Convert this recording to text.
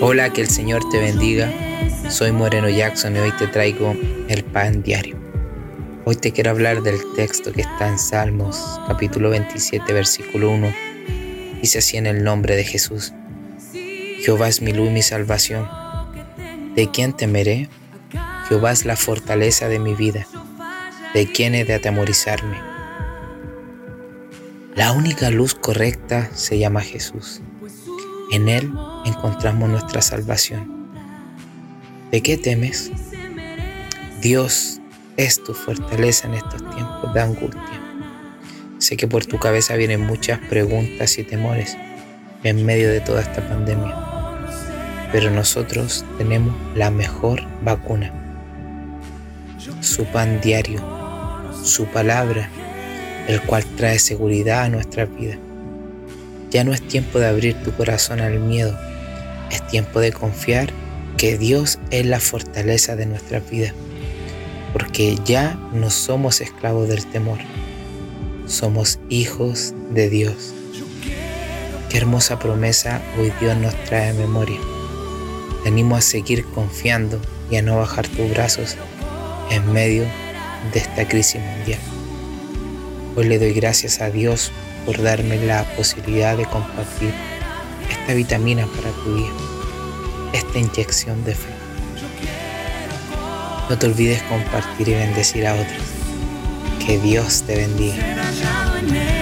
Hola, que el Señor te bendiga. Soy Moreno Jackson y hoy te traigo el pan diario. Hoy te quiero hablar del texto que está en Salmos capítulo 27 versículo 1. Dice así en el nombre de Jesús. Jehová es mi luz y mi salvación. ¿De quién temeré? Jehová es la fortaleza de mi vida. ¿De quién he de atemorizarme? La única luz correcta se llama Jesús. En Él encontramos nuestra salvación. ¿De qué temes? Dios es tu fortaleza en estos tiempos de angustia. Sé que por tu cabeza vienen muchas preguntas y temores en medio de toda esta pandemia, pero nosotros tenemos la mejor vacuna, su pan diario, su palabra, el cual trae seguridad a nuestra vida. Ya no es tiempo de abrir tu corazón al miedo, es tiempo de confiar que Dios es la fortaleza de nuestra vida, porque ya no somos esclavos del temor, somos hijos de Dios. Qué hermosa promesa hoy Dios nos trae a memoria. Te animo a seguir confiando y a no bajar tus brazos en medio de esta crisis mundial. Hoy le doy gracias a Dios por darme la posibilidad de compartir esta vitamina para tu día, esta inyección de fe. No te olvides compartir y bendecir a otros. Que Dios te bendiga.